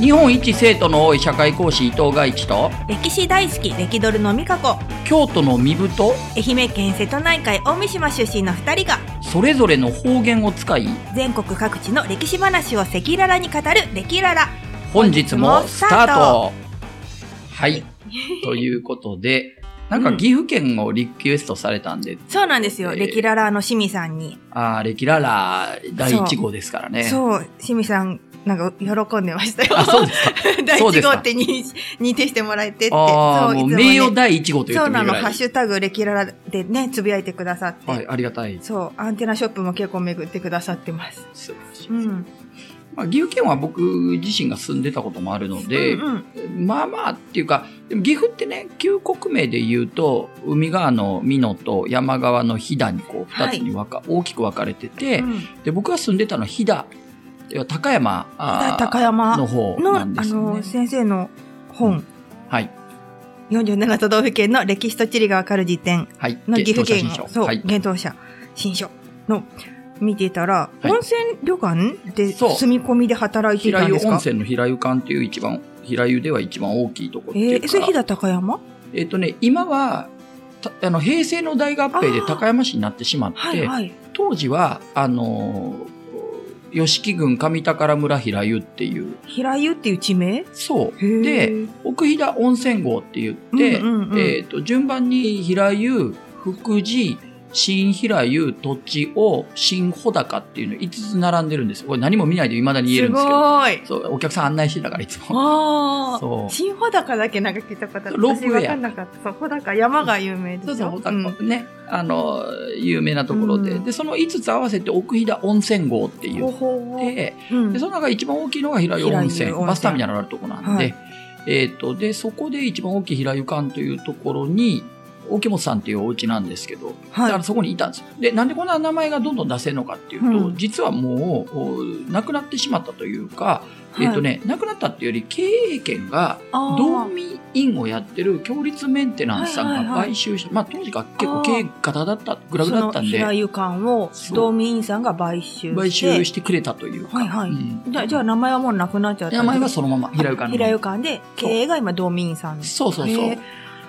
日本一生徒の多い社会講師伊藤外一と歴史大好き歴ドルの美香子。京都の身太愛媛県瀬戸内海大三島出身の2人がそれぞれの方言を使い全国各地の歴史話を赤裸々に語る歴ララ。本日もスタート。はい。ということでなんか岐阜県をリクエストされたんで、そうなんですよ、えー歴ララのしみさんにああ、レキララ第1号ですからね。そうしみさんなんか喜んでましたよあ、そうですか。第1そうですか号って認認定してもらえてってああ、そういつももう名誉ね第1号と言っそうなの。ハッシュタグ歴ララでね、つぶやいてくださって。はい、ありがたい。そう、アンテナショップも結構巡ってくださってます。素晴らしい。うん。まあ、岐阜県は僕自身が住んでたこともあるので、うんうん、まあまあっていうか、でも岐阜ってね、旧国名で言うと、海側の美濃と山側の飛騨にこう、二つに分か、大きく分かれてて、うんで、僕が住んでたのは飛騨、高山高山の方の、なんですよねあの、。先生の本、はい。47都道府県の歴史と地理がわかる辞典はい。の岐阜県当社新の、そう。幻冬舎新書の、見てたら、はい。温泉旅館で住み込みで働いていた平湯温んですか？泉の平湯館っていう一番、平湯では一番大きいところってえー、いうか。それ飛騨高山？えっ、とね、今は、たあの、平成の大合併で高山市になってしまって、はいはい。当時は、あのー、吉木郡上宝村平湯っていう、平湯っていう地名？そう。で、奥飛騨温泉郷って言って、うんうんうんえっ、と、順番に平湯、福寺、新平湯、土地を新穂高っていうの5つ並んでるんですよ。これ何も見ないで未だに言えるんですけど。ごーい。そう、お客さん案内してたからいつも。ああ。そう新穂高だけなんか聞いたことある。ロープウなかった。そう、穂高、山が有名で。そうそう、穂高、うんね、あの、有名なところで。うんで、その5つ合わせて奥飛騨温泉郷っていう。ほほで、うんで、その中で一番大きいのが平湯温泉。バスターミナルのあるとこなんで、はいえっ、と、で、そこで一番大きい平湯館というところに、沖本さんっていうお家なんですけど、だはい。からそこにいたんです。よ。で、なんでこんな名前がどんどん出せるのかっていうと、うん。実はもう、お亡くなってしまったというか、えっ、とね、亡くなったっていうより経営権が、道民院をやってる強立メンテナンスさんがはいはいはい。買収した、まあ当時が結構経営型だった、グラグだったんで平、湯館を道民院さんが買収して。買収してくれたというか、はいはい。うん。じゃあ、じゃあ名前はもうなくなっちゃった名前はそのまま、平湯館の。平湯館で、経営が今道民院さん。そうそうそう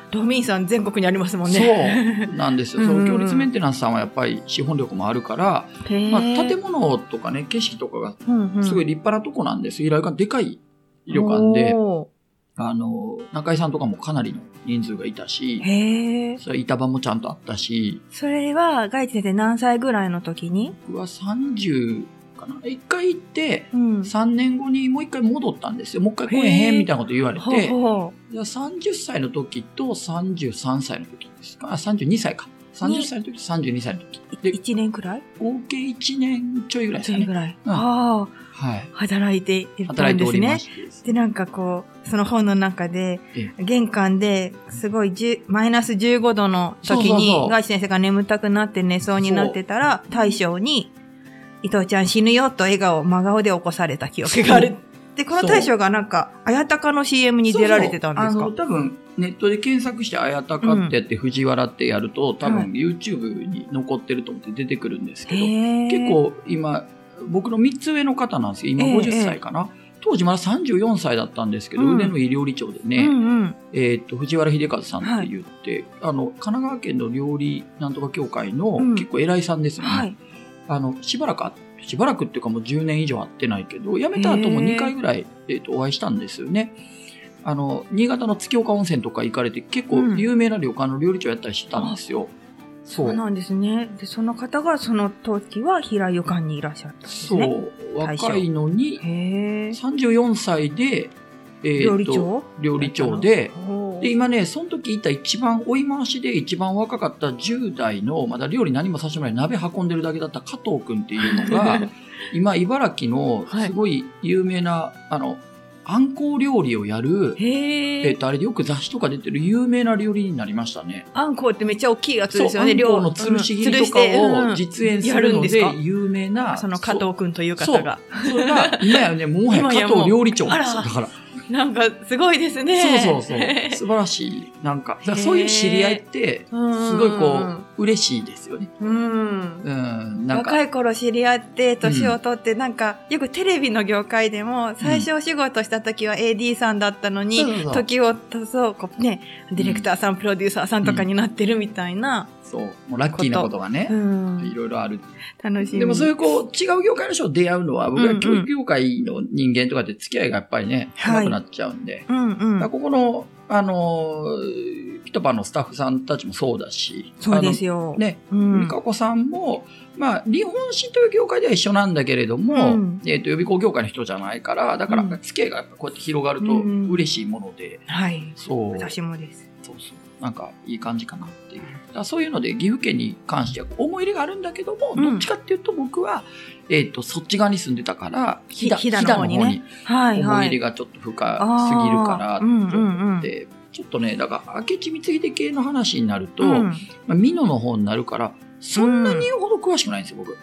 へー。道民院さん全国にありますもんね。そうなんですよ。その強立メンテナンスさんはやっぱり資本力もあるから、まあ建物とかね、景色とかがすごい立派なとこなんです。平湯館でかい旅館で、おあの、中井さんとかもかなりの人数がいたーし。それ板場もちゃんとあったし、それは、ガイチ先生何歳ぐらいの時に？僕は30かな。一回行って、うん。3年後にもう一回戻ったんですよ。もう一回来えへんみたいなこと言われほうて、ほじゃあ30歳の時と33歳の時ですか？あ、32歳か。30歳の時と32歳の時。う。で、一年くらい？合計1年ちょいぐらいですかね。それぐらい。うんああ、はい。働いていたんですね。で、なんかこう、その本の中でえ、玄関ですごい10マイナス15度の時にそ、うガイチ先生が眠たくなって寝そうになってたら、大将に、伊藤ちゃん死ぬよと笑顔、真顔で起こされた記憶がある。で、この大将がなんか、あやたかの CM に出られてたんですか？そう多分、ネットで検索して、あやたかってやって、藤原ってやると、多は分、YouTube に残ってると思って出てくるんですけど、結、構、今、僕の3つ上の方なんですよ。今ええ50歳かな。当時まだ34歳だったんですけど、うん腕の医料理長でうね、んうん。えっと、藤原秀和さんって言って、あの、神奈川県の料理なんとか協会のうん結構偉いさんですよね。はい。あの、しばらくあ、しばらくっていうかもう10年以上会ってないけど、辞めた後もへー2回ぐらい、えっと、お会いしたんですよね。あの、新潟の月岡温泉とか行かれて結構うん有名な旅館の料理長やったりしてたんですよ。そうなんですね。で、その方がその時は平湯館にいらっしゃったんですそう。ね。大将若いのに、へえ。34歳で、えーと料理長？料理長で、で、今ね、その時いた一番追い回しで一番若かった10代の、まだ料理何もさせてもらえない鍋運んでるだけだった加藤くんっていうのが、今、茨城のすごい有名な、あの、あんこう料理をやる、へえ。えっと、あれでよく雑誌とか出てる有名な料理人になりましたね。あんこうってめっちゃ大きいやつですよね。あんこうの吊るし切りとかを実演するのでやるんですか？有名な、その加藤くんという方が。それが、今やね、もはや加藤料理長だから、なんか、すごいですね。そうそうそう。素晴らしい。なんか、そういう知り合いって、すごいこう、嬉しいですよね。うん。うん。なんか。若い頃知り合って、年を取って、なんか、よくテレビの業界でも、最初お仕事した時は AD さんだったのに、時を経そう、こうね、ディレクターさん、プロデューサーさんとかになってるみたいな。そう。もうラッキーなことがね、いろいろある。楽しみ。でもそういうこう、違う業界の人と出会うのは、僕は教育業界の人間とかで付き合いがやっぱりね、なくなっちゃうんで。うんうん。ここの、あの、ピトパのスタッフさんたちもそうだし。そうですよ。ね、美香子さんも、まあ、日本史という業界では一緒なんだけれども、うん、えっ、と、予備校業界の人じゃないから、だから、付き合いがこうやって広がると嬉しいもので。うん、はい。そう。私もです。そうそう。なんか、いい感じかなっていう。だそういうので、岐阜県に関しては思い入れがあるんだけども、うん、どっちかっていうと僕は、えっ、ー、と、そっち側に住んでたから、ひだ、ひだの方に、ね、思い入れがちょっと深すぎるからって思って、ちょっとね、だから、明智光秀系の話になると、うん、まあ、美濃の方になるから、そんなに言うほど詳しくないんですよ、僕。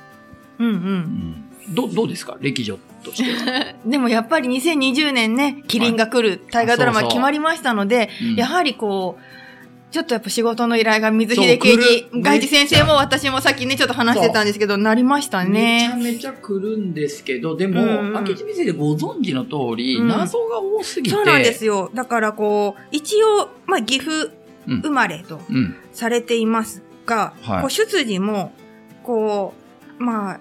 うんうん。うんどどうですか？歴女としては。でもやっぱり2020年ね、キリンが来る大河ドラマ決まりましたので、やはりこう、ちょっとやっぱ仕事の依頼が水秀系に、外事先生も私もさっきね、ちょっと話してたんですけど、なりましたね。めちゃめちゃ来るんですけど、でも、明智先生でご存知の通り、謎が多すぎて、そうなんですよ。だからこう、一応、まあ、岐阜生まれとされていますが、こう出自も、こう、まあ、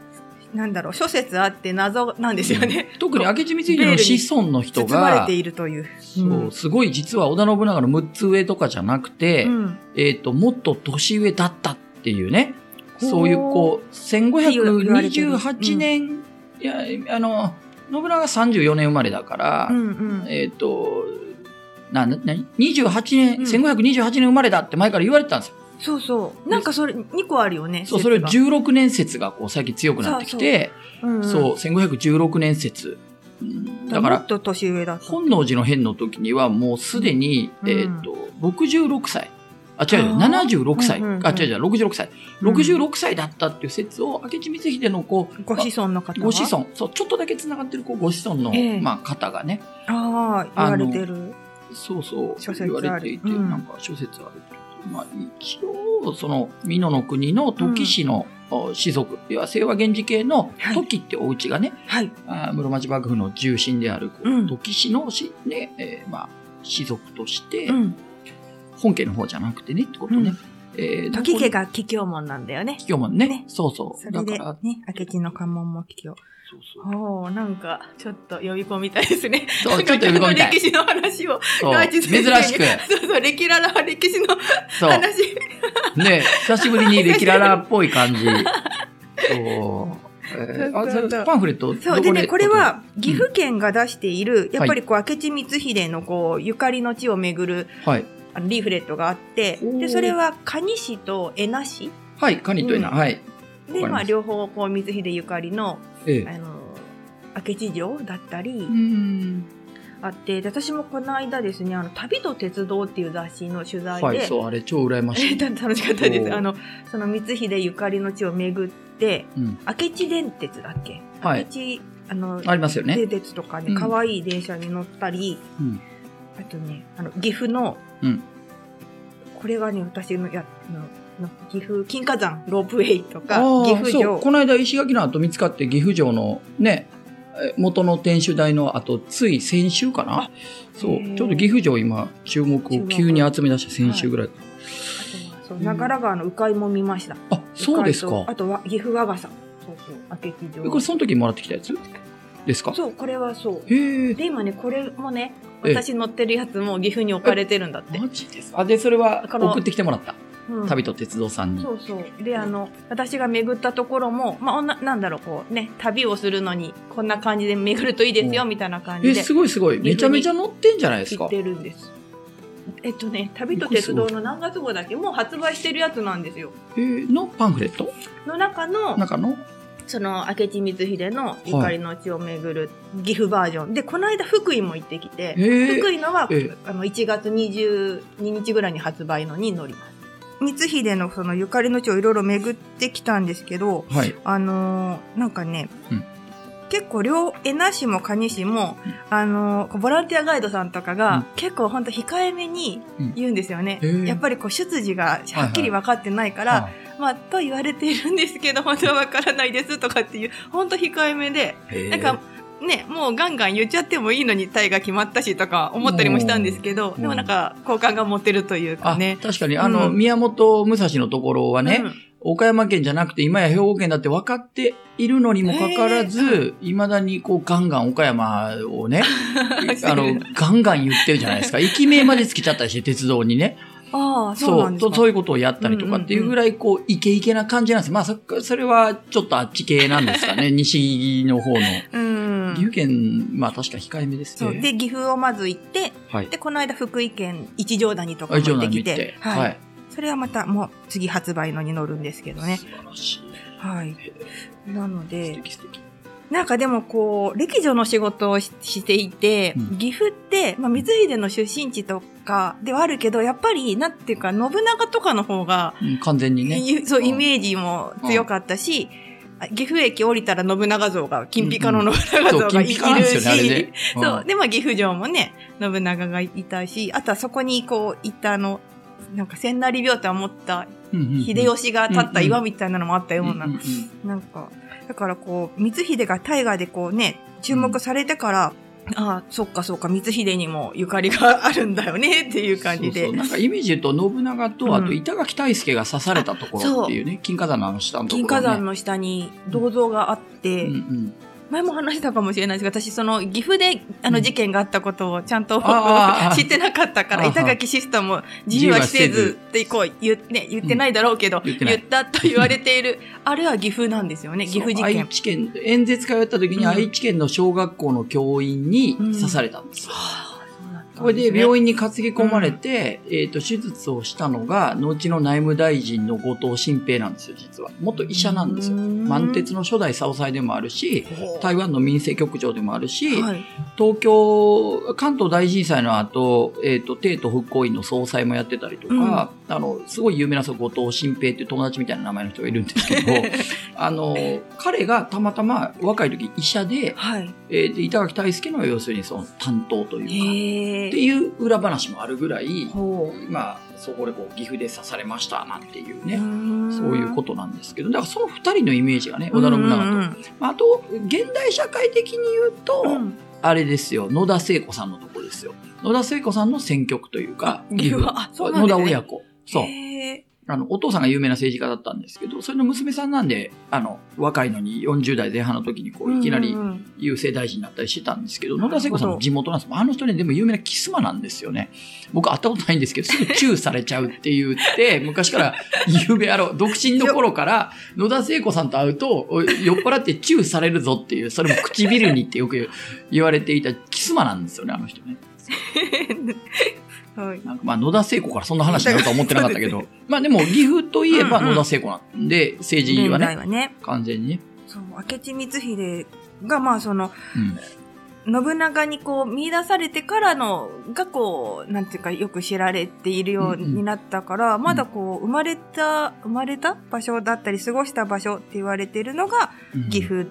なんだろう、諸説あって謎なんですよね。特に明智光秀の子孫の人が、れているという。そう、すごい実は織田信長の6つ上とかじゃなくて、うん、えっ、と、もっと年上だったっていうね、そういうこう、1528年、いや、あの、信長34年生まれだから、うんうん、えっ、と、な、な、28年、うん、1528年生まれだって前から言われてたんですよ。そうそう。なんかそれ、2個あるよね。そう、それ16年説がこう最近強くなってきて、そう、うんうん、1516年説。だから、もっと年上だ本能寺の変の時にはもうすでに、うん、えっ、ー、と、66歳。あ、違う違う、76歳。うんうんうん、あ、違う違う、66歳。66歳だったっていう説を、明智光秀のこう、ご子孫の方ご子孫。そう、ちょっとだけ繋がってるこうご子孫の、えー、まあ、方がね。ああ、言われてる。そうそう。言われていて、うん、なんか諸説あるまあ、一応、その、美濃の国の時氏の、士族、要は清和源氏系の時ってお家がね、はい、あ室町幕府の中心である、うん、時氏のし、ねえー、まあ、士族として、うん、本家の方じゃなくてねってことね。うんえー、時家が桔梗門なんだよね。桔梗門ね。ねそうそう。それで、ね、明智の関門も桔梗。そうそうおおなんか、ちょっと呼び込みたいですね。そう、ちょっと呼び込みたい。歴史の話を、珍しく。そうそう、歴ララ歴史の話。ね久しぶりに 歴ララっぽい感じ。そう。えー、あパンフレットそう、でね、これは、岐阜県が出している、やっぱりこう、明智光秀のこう、ゆかりの地を巡る、はい。あのリーフレットがあって、で、それは、蟹市と江那市はい、蟹と江那、はい。で、まあ、両方、こう、光秀ゆかりの、ええ、あの明智城だったりあって私もこの間ですね「あの旅と鉄道」っていう雑誌の取材で、はい、そうあれ超羨ましい。楽しかったです。あのその光秀ゆかりの地を巡って、うん、明智電鉄だっけ、はい、明智あのありますよね。電鉄とかね可愛、いい電車に乗ったり、うん、あとねあの岐阜の、うん、これがね私のやの岐阜金華山ロープウェイとか岐阜城。この間石垣の後見つかって岐阜城のね元の天守台の後つい先週かな？そう。ちょっと岐阜城今注目を急に集め出した先週ぐらい、はい、そう長良川の鵜飼も見ました、あそうですか。あとは岐阜和傘そうそう明智城。これその時もらってきたやつ？ですか？そうこれはそう。で今ねこれもね私乗ってるやつも岐阜に置かれてるんだって。マジです。あでそれは送ってきてもらった旅と鉄道さんに。そうそう。で、あの、私が巡ったところも、まあ、ななんだろう、こうね、旅をするのに、こんな感じで巡るといいですよ、みたいな感じで。え、すごいすごい。めちゃめちゃ乗ってんじゃないですか。行ってるんです。えっとね、旅と鉄道の何月号だっけ？もう発売してるやつなんですよ。えー、のパンフレット？の中の、中の？その明智光秀のゆかりの地を巡る岐阜バージョン、はい、でこの間福井も行ってきて、福井のは、あの1月22日ぐらいに発売のに乗ります光秀のそのゆかりの地をいろいろ巡ってきたんですけど、はい、あのー、なんかね、うん、結構両江那市も蟹市も、うん、あのボランティアガイドさんとかが、うん、結構本当控えめに言うんですよね、うん、やっぱりこう出自がはっきり分かってないから、はい。はい、まあと言われているんですけど本当は分からないですとかっていう本当控えめでなんかね、もうガンガン言っちゃってもいいのにタイが決まったしとか思ったりもしたんですけど、でもなんか好感が持てるというかね。確かに、あの、うん、宮本武蔵のところはね、うん、岡山県じゃなくて今や兵庫県だって分かっているのにもかかわらず、いまだにこうガンガン岡山をね、あの、ガンガン言ってるじゃないですか。駅名までつけちゃったりして、鉄道にね。ああ、そうなんですかそういうことをやったりとかっていうぐらい、こう、イケイケな感じなんです。まあ、そ、それはちょっとあっち系なんですかね。西の方の。うん。岐阜県、まあ確か控えめですね。で、岐阜をまず行って、はい。で、この間福井県一条谷とか行ってきて、はい。はい、それはまた、もう次発売のに乗るんですけどね。素晴らしい。はい。なので、素敵素敵。なんかでもこう、歴女の仕事をしていて、うん、岐阜って、まあ、光秀の出身地とかではあるけど、やっぱり、なんていうか、信長とかの方が、うん、完全にね。そう、イメージも強かったし、岐阜駅降りたら信長像が、金ピカの信長像がい,、るし、そう、で、まあ岐阜城もね、信長がいたし、あとはそこにこう、いたあの、なんか千成病と思った秀吉が立った岩みたいなのもあったような、なんか、だからこう、光秀が大河でこうね、注目されてから、うん、ああ、そっかそっか、光秀にもゆかりがあるんだよねっていう感じで。そうそう。なんかイメージ言うと、信長と、あと板垣大輔が刺されたところっていうね、金華山の下のところ、ね、金華山の下に銅像があって、うんうん前も話したかもしれないですが、私、その、岐阜で、あの、事件があったことをちゃんと、うん、知ってなかったから、板垣システムも自由はせずって、こう、言,、ね、言ってないだろうけど、うん、言ったと言われている、あれは岐阜なんですよね、岐阜事件。愛知県、演説会をやった時に、愛知県の小学校の教員に刺されたんですよ。うんこれで病院に担ぎ込まれて、うん、えっ、ー、と、手術をしたのが、後の内務大臣の後藤新平なんですよ、実は。元医者なんですよ。満鉄の初代総裁でもあるし、台湾の民生局長でもあるし、はい、東京、関東大震災の後、えっ、ー、と、帝都復興院の総裁もやってたりとか、うん、あの、すごい有名な後藤新平っていう友達みたいな名前の人がいるんですけど、あの、彼がたまたま若い時医者で、はい、えー、板垣大輔の要するにその担当というか、っていう裏話もあるぐらい、まあ、そこでこう岐阜で刺されましたなんていうね、そういうことなんですけど、だからその二人のイメージがね、織田信長と。まあ、あと、現代社会的に言うと、うん、あれですよ、野田聖子さんのとこですよ。野田聖子さんの選曲というか、岐阜、は、野田親子。そう。あの、お父さんが有名な政治家だったんですけど、それの娘さんなんで、あの、若いのに40代前半の時にこう、いきなり郵政大臣になったりしてたんですけど、野田聖子さんの地元なんですあの人ね、でも有名なキスマなんですよね。僕会ったことないんですけど、すぐチューされちゃうって言って、昔から有名あろ、独身の頃から、野田聖子さんと会うと、酔っ払ってチューされるぞっていう、それも唇にってよく言われていたキスマなんですよね、あの人ね。はい、なんかまあ野田聖子からそんな話になるとは思ってなかったけど、まあでも岐阜といえば野田聖子なんで、うんうん、政治はね、はね。完全にね。そう、明智光秀がまあその、うん、信長にこう見出されてからのがこう、なんていうかよく知られているようになったから、うんうん、まだこう生まれた、生まれた場所だったり過ごした場所って言われているのが岐阜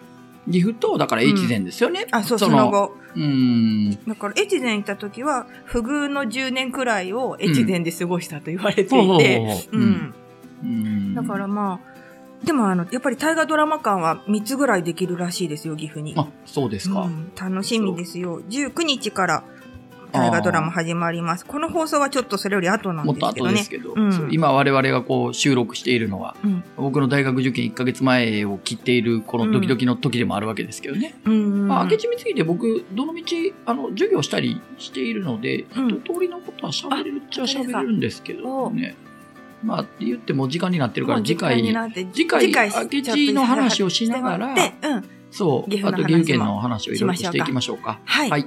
岐阜と、だから越前ですよね。うん、あ、そう、その後。うん。だから、越前行った時は、不遇の10年くらいを越前で過ごしたと言われていて、うん。だからまあ、でもあの、やっぱり大河ドラマ館は3つぐらいできるらしいですよ、岐阜に。あ、そうですか。うん、楽しみですよ。19日から大河ドラマ始まります。この放送はちょっとそれより後なんですけどね。もっと後ですけど、うん、今我々がこう収録しているのは、うん、僕の大学受験1ヶ月前を切っているこのドキドキの時でもあるわけですけどね。うん、まあ、明智光秀僕、どの道、あの、授業したりしているので、一通りのことは喋れるっちゃ喋れるんですけどね。まあ、言っても時間になってるから、次回、次回、明智の話をしながら、そう、あと岐阜県の話をいろいろしていきましょうか。はい。はい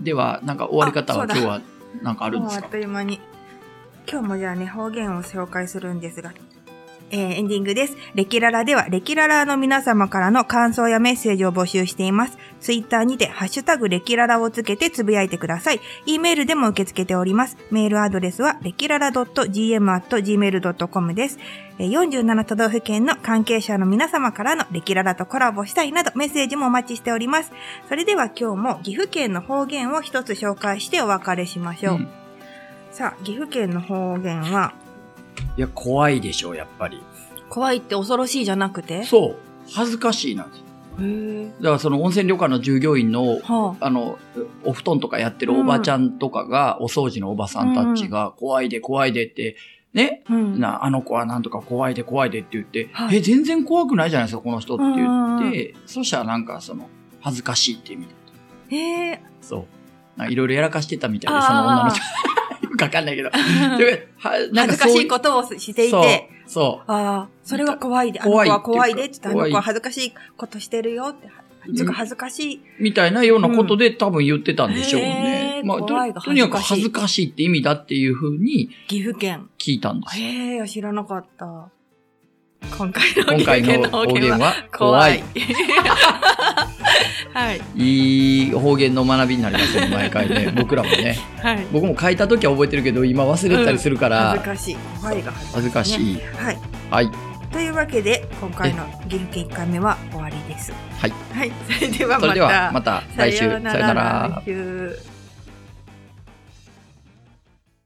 では、なんか終わり方は今日はなんかあるんですか？あっという間に。今日もじゃあね、方言を紹介するんですが、えー、エンディングです。レキララでは、レキララの皆様からの感想やメッセージを募集しています。ツイッターにて、ハッシュタグレキララをつけてつぶやいてください。e メールでも受け付けております。メールアドレスは、レキララ .gm.gmail.com です。47都道府県の関係者の皆様からのレキララとコラボしたいなどメッセージもお待ちしております。それでは今日も岐阜県の方言を一つ紹介してお別れしましょう。うん、さあ、岐阜県の方言は、いや、怖いでしょう、やっぱり。怖いって恐ろしいじゃなくて？そう。恥ずかしいなんです。だからその温泉旅館の従業員の、はあ、あの、お布団とかやってるおばちゃんとかが、うん、お掃除のおばさんたちが、怖いで怖いでって、ね、うん、な、あの子はなんとか怖いで怖いでって言って、はい、え、全然怖くないじゃないですか、この人って言って、そしたらなんかその、恥ずかしいって意味だと。へえ。そう。いろいろやらかしてたみたいで、その女の人。かわかんないけど。恥ずかしいことをしていて。そう。ああ、それは怖いで。あの子は怖いでって言ったあの子は恥ずかしいことしてるよって。ちょっと恥ずかしい。みたいなようなことで、多分言ってたんでしょうね。まあ、とにかく恥ずかしいって意味だっていうふうに。岐阜県。聞いたんです。へえ、知らなかった。今回の今回の方言は怖い。はい。いい方言の学びになりますね、毎回ね。僕らもね。はい。僕も書いた時は覚えてるけど、今忘れたりするから。うん、恥ずかしい。が恥ずかしい。はい。はい。というわけで、今回の岐阜県1回目は終わりです。はい。はい。それではまた。それではまた来週。さよなら。